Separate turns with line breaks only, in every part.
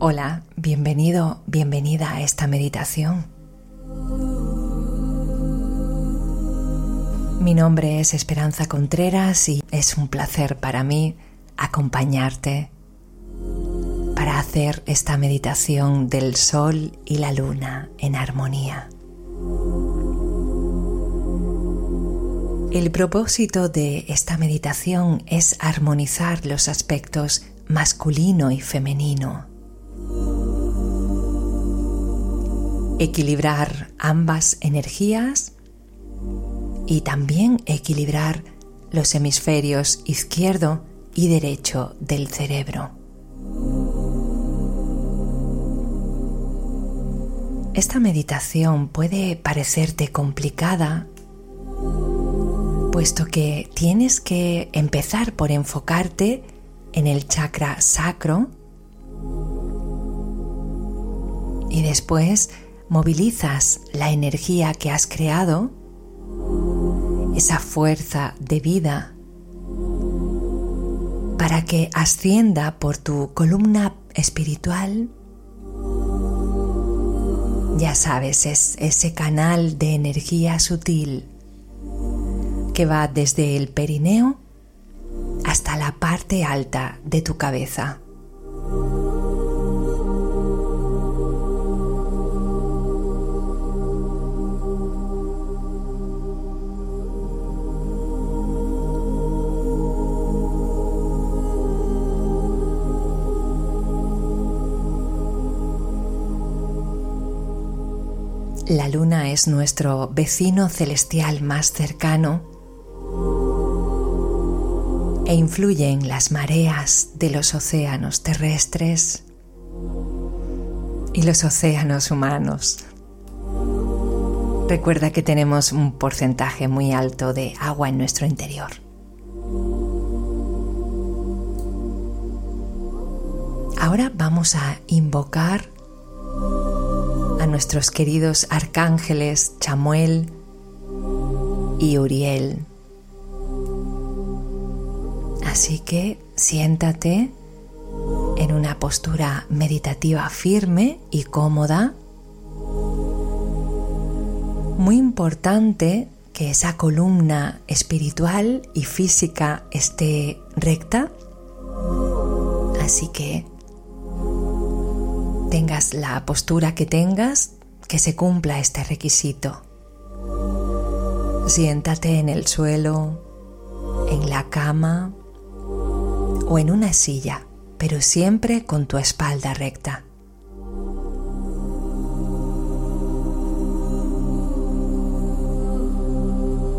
Hola, bienvenido, bienvenida a esta meditación. Mi nombre es Esperanza Contreras y es un placer para mí acompañarte para hacer esta meditación del sol y la luna en armonía. El propósito de esta meditación es armonizar los aspectos masculino y femenino. Equilibrar ambas energías y también equilibrar los hemisferios izquierdo y derecho del cerebro. Esta meditación puede parecerte complicada puesto que tienes que empezar por enfocarte en el chakra sacro y después movilizas la energía que has creado, esa fuerza de vida, para que ascienda por tu columna espiritual. Ya sabes, es ese canal de energía sutil que va desde el perineo hasta la parte alta de tu cabeza. La luna es nuestro vecino celestial más cercano e influye en las mareas de los océanos terrestres y los océanos humanos. Recuerda que tenemos un porcentaje muy alto de agua en nuestro interior. Ahora vamos a invocar nuestros queridos arcángeles Chamuel y Uriel Así que siéntate en una postura meditativa firme y cómoda. Muy importante que esa columna espiritual y física esté recta. Así que tengas la postura que tengas, que se cumpla este requisito. Siéntate en el suelo, en la cama o en una silla, pero siempre con tu espalda recta.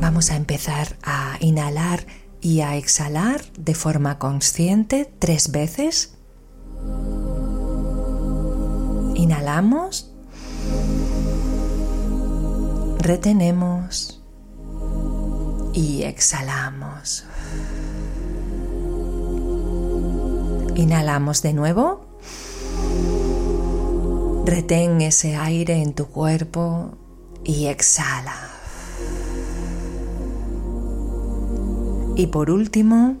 Vamos a empezar a inhalar y a exhalar de forma consciente tres veces. Inhalamos, retenemos y exhalamos. Inhalamos de nuevo. Retén ese aire en tu cuerpo y exhala. Y por último,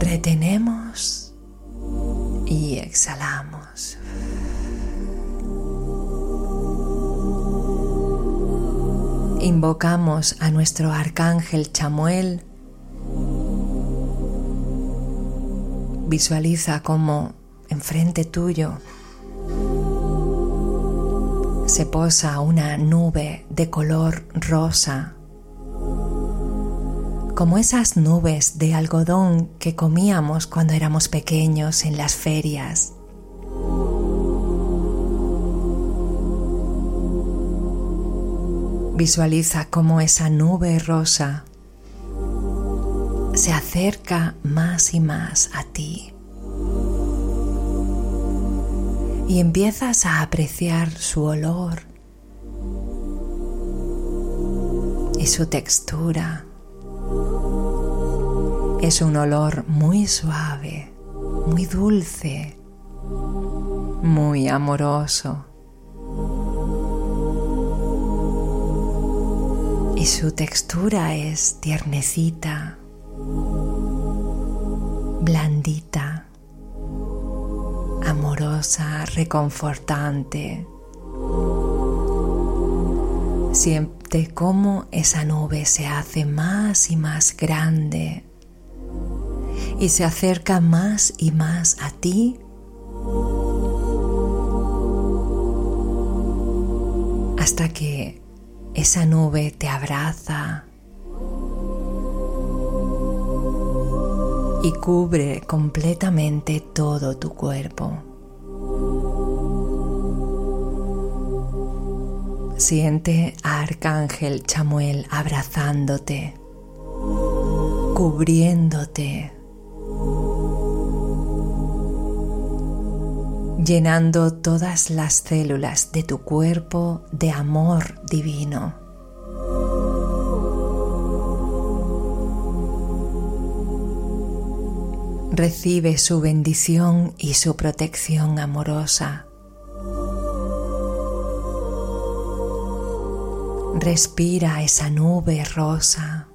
retenemos y exhalamos. Invocamos a nuestro arcángel Chamuel Visualiza cómo enfrente tuyo se posa una nube de color rosa, como esas nubes de algodón que comíamos cuando éramos pequeños en las ferias. Visualiza cómo esa nube rosa se acerca más y más a ti. Y empiezas a apreciar su olor y su textura. Es un olor muy suave, muy dulce, muy amoroso. Y su textura es tiernecita, blandita, amorosa, reconfortante. Siente cómo esa nube se hace más y más grande y se acerca más y más a ti hasta que esa nube te abraza y cubre completamente todo tu cuerpo. Siente a Arcángel Chamuel abrazándote, cubriéndote, llenando todas las células de tu cuerpo de amor divino. Recibe su bendición y su protección amorosa. Respira esa nube rosa.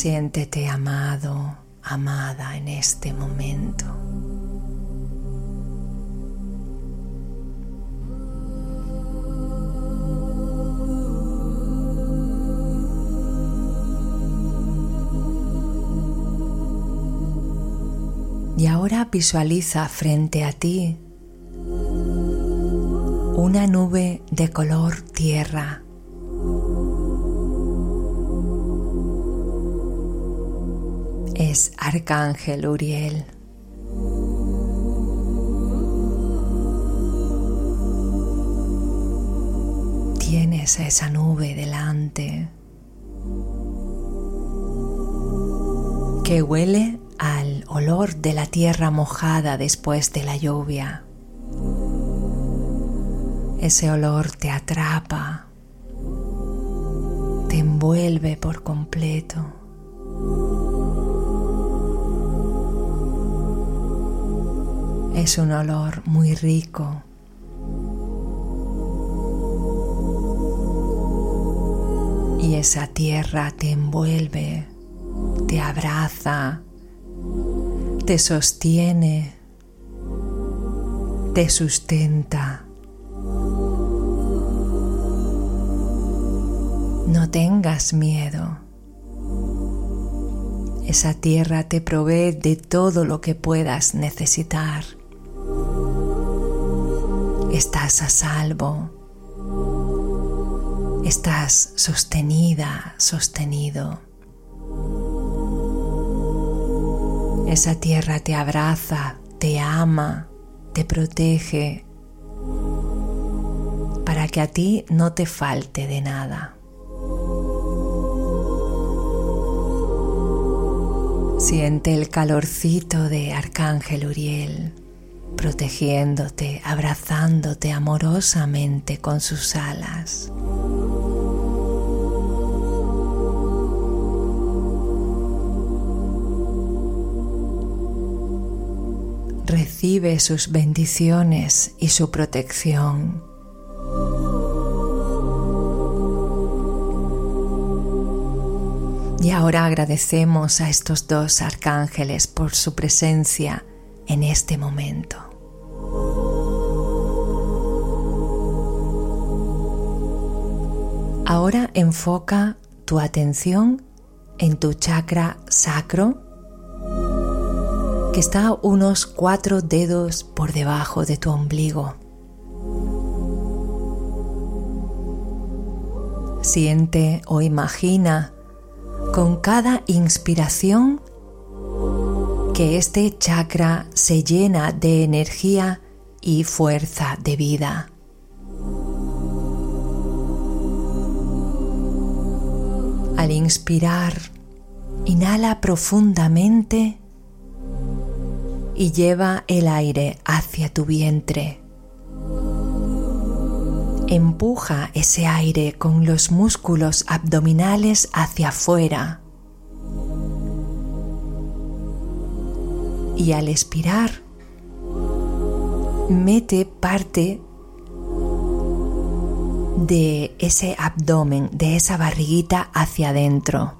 Siéntete amado, amada en este momento. Y ahora visualiza frente a ti una nube de color tierra es Arcángel Uriel. Tienes esa nube delante que huele al olor de la tierra mojada después de la lluvia. Ese olor te atrapa, te envuelve por completo. Es un olor muy rico. Y esa tierra te envuelve, te abraza, te sostiene, te sustenta. No tengas miedo. Esa tierra te provee de todo lo que puedas necesitar estás a salvo, estás sostenida, sostenido. Esa tierra te abraza, te ama, te protege, para que a ti no te falte de nada. Siente el calorcito de Arcángel Uriel protegiéndote, abrazándote amorosamente con sus alas. Recibe sus bendiciones y su protección. Y ahora agradecemos a estos dos arcángeles por su presencia en este momento. Ahora enfoca tu atención en tu chakra sacro que está unos cuatro dedos por debajo de tu ombligo. Siente o imagina con cada inspiración que este chakra se llena de energía y fuerza de vida. Al inspirar, inhala profundamente y lleva el aire hacia tu vientre. Empuja ese aire con los músculos abdominales hacia afuera y al expirar mete parte de ese abdomen, de esa barriguita hacia adentro.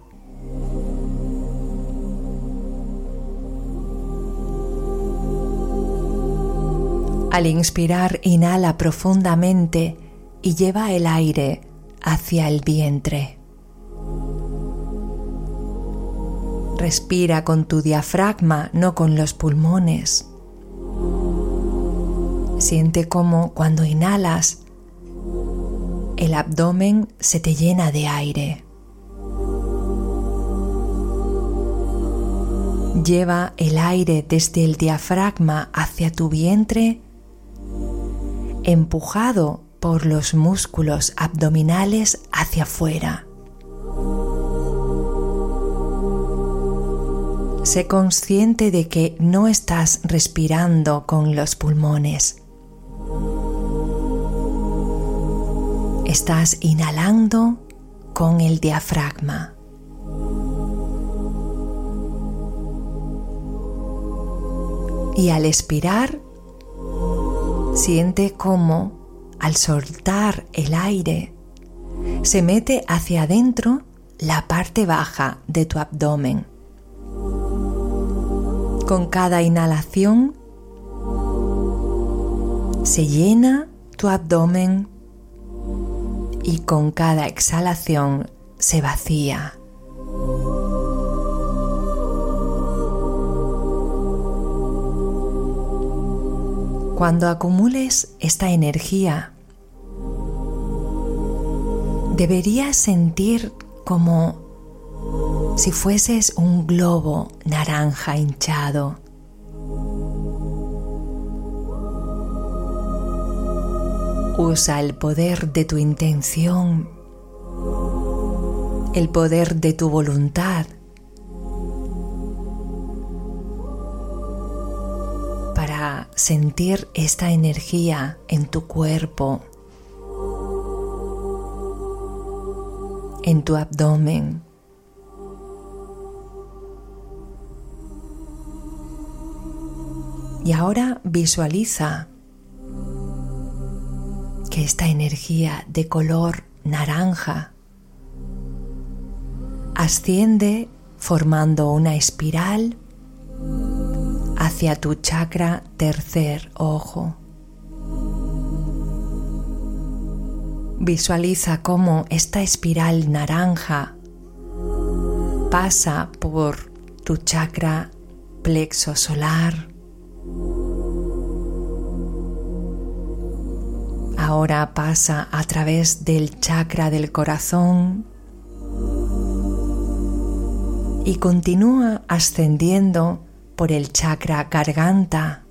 Al inspirar, inhala profundamente y lleva el aire hacia el vientre. Respira con tu diafragma, no con los pulmones. Siente como cuando inhalas, el abdomen se te llena de aire. Lleva el aire desde el diafragma hacia tu vientre, empujado por los músculos abdominales hacia afuera. Sé consciente de que no estás respirando con los pulmones. Estás inhalando con el diafragma. Y al expirar, siente cómo al soltar el aire se mete hacia adentro la parte baja de tu abdomen. Con cada inhalación se llena tu abdomen y con cada exhalación se vacía. Cuando acumules esta energía, deberías sentir como si fueses un globo naranja hinchado. Usa el poder de tu intención, el poder de tu voluntad para sentir esta energía en tu cuerpo, en tu abdomen. Y ahora visualiza esta energía de color naranja asciende formando una espiral hacia tu chakra tercer ojo. Visualiza cómo esta espiral naranja pasa por tu chakra plexo solar, Ahora pasa a través del chakra del corazón y continúa ascendiendo por el chakra garganta.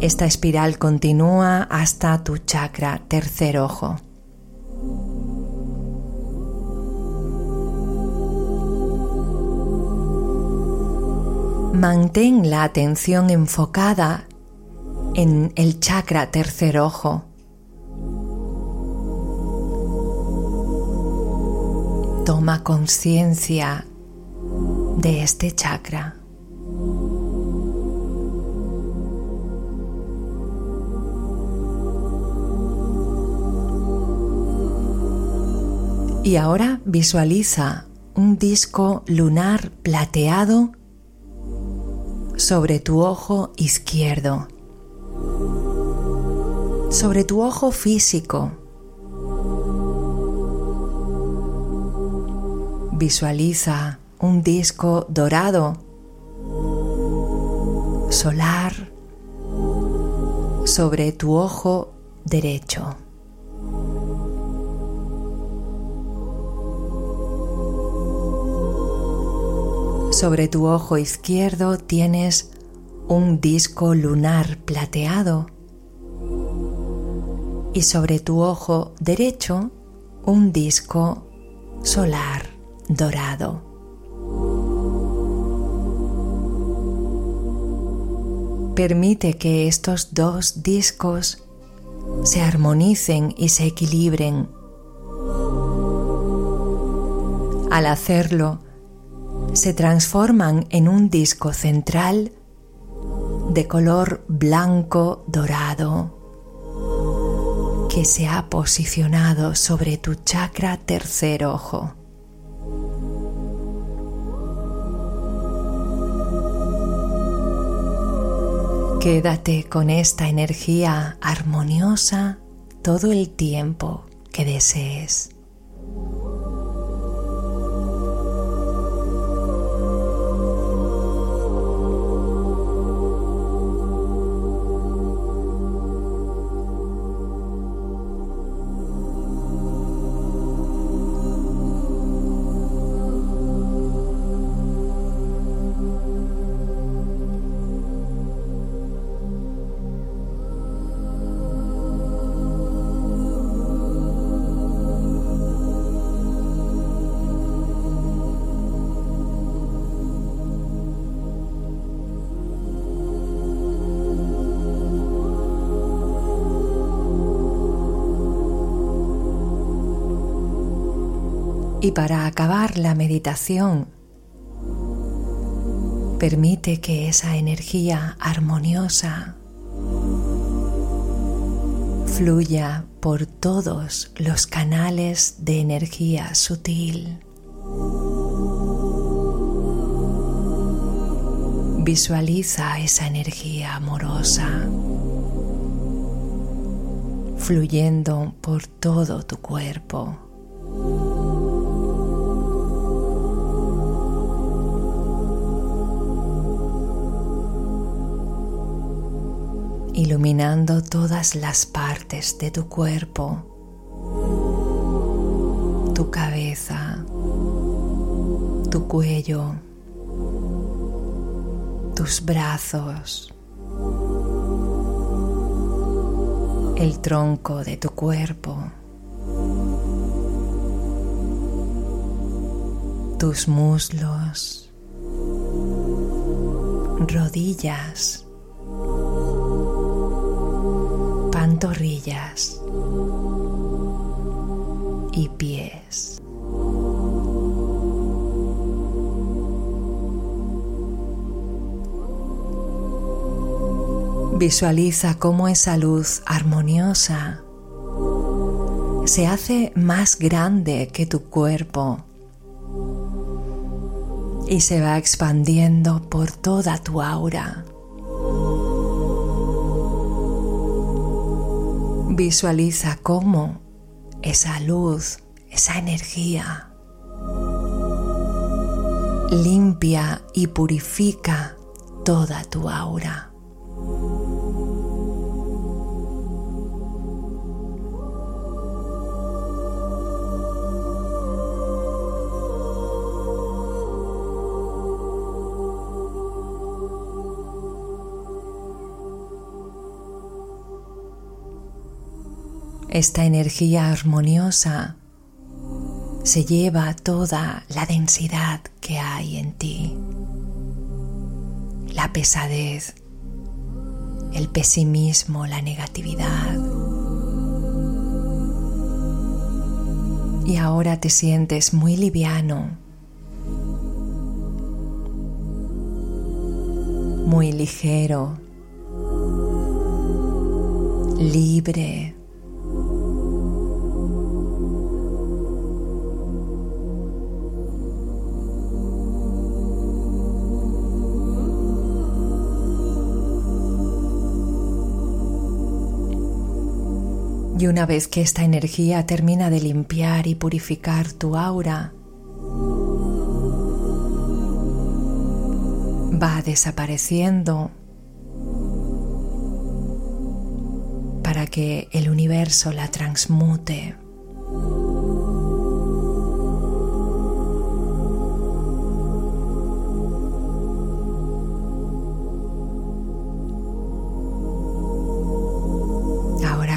Esta espiral continúa hasta tu chakra tercer ojo. Mantén la atención enfocada en el chakra tercer ojo. Toma conciencia de este chakra. Y ahora visualiza un disco lunar plateado sobre tu ojo izquierdo, sobre tu ojo físico. Visualiza un disco dorado, solar, sobre tu ojo derecho. Sobre tu ojo izquierdo tienes un disco lunar plateado y sobre tu ojo derecho un disco solar dorado. Permite que estos dos discos se armonicen y se equilibren. Al hacerlo, se transforman en un disco central de color blanco dorado que se ha posicionado sobre tu chakra tercer ojo. Quédate con esta energía armoniosa todo el tiempo que desees. Para acabar la meditación, permite que esa energía armoniosa fluya por todos los canales de energía sutil. Visualiza esa energía amorosa fluyendo por todo tu cuerpo. Iluminando todas las partes de tu cuerpo, tu cabeza, tu cuello, tus brazos, el tronco de tu cuerpo, tus muslos, rodillas, pantorrillas y pies. Visualiza cómo esa luz armoniosa se hace más grande que tu cuerpo y se va expandiendo por toda tu aura. Visualiza cómo esa luz, esa energía limpia y purifica toda tu aura. Esta energía armoniosa se lleva toda la densidad que hay en ti, la pesadez, el pesimismo, la negatividad. Y ahora te sientes muy liviano, muy ligero, libre Y una vez que esta energía termina de limpiar y purificar tu aura, va desapareciendo para que el universo la transmute.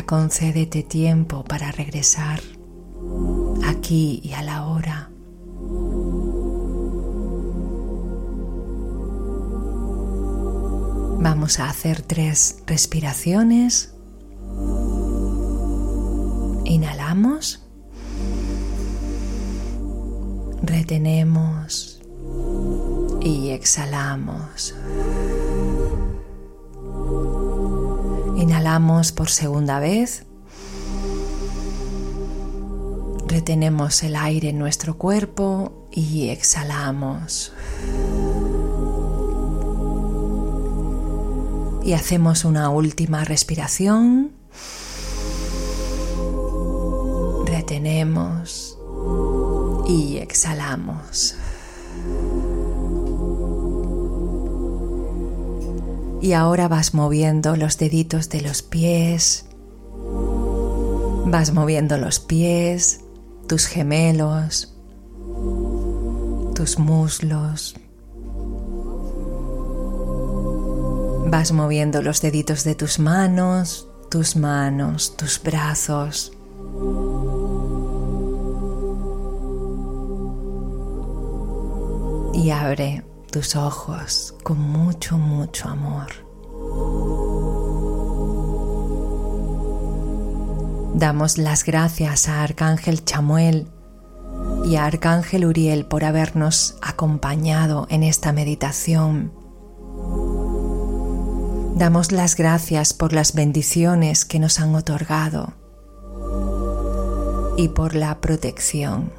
Concédete tiempo para regresar aquí y a la hora. Vamos a hacer tres respiraciones. Inhalamos. Retenemos y exhalamos. Inhalamos por segunda vez. Retenemos el aire en nuestro cuerpo y exhalamos. Y hacemos una última respiración. Retenemos y exhalamos. Y ahora vas moviendo los deditos de los pies. Vas moviendo los pies, tus gemelos, tus muslos. Vas moviendo los deditos de tus manos, tus manos, tus brazos. Y abre tus ojos con mucho, mucho amor. Damos las gracias a Arcángel Chamuel y a Arcángel Uriel por habernos acompañado en esta meditación. Damos las gracias por las bendiciones que nos han otorgado y por la protección.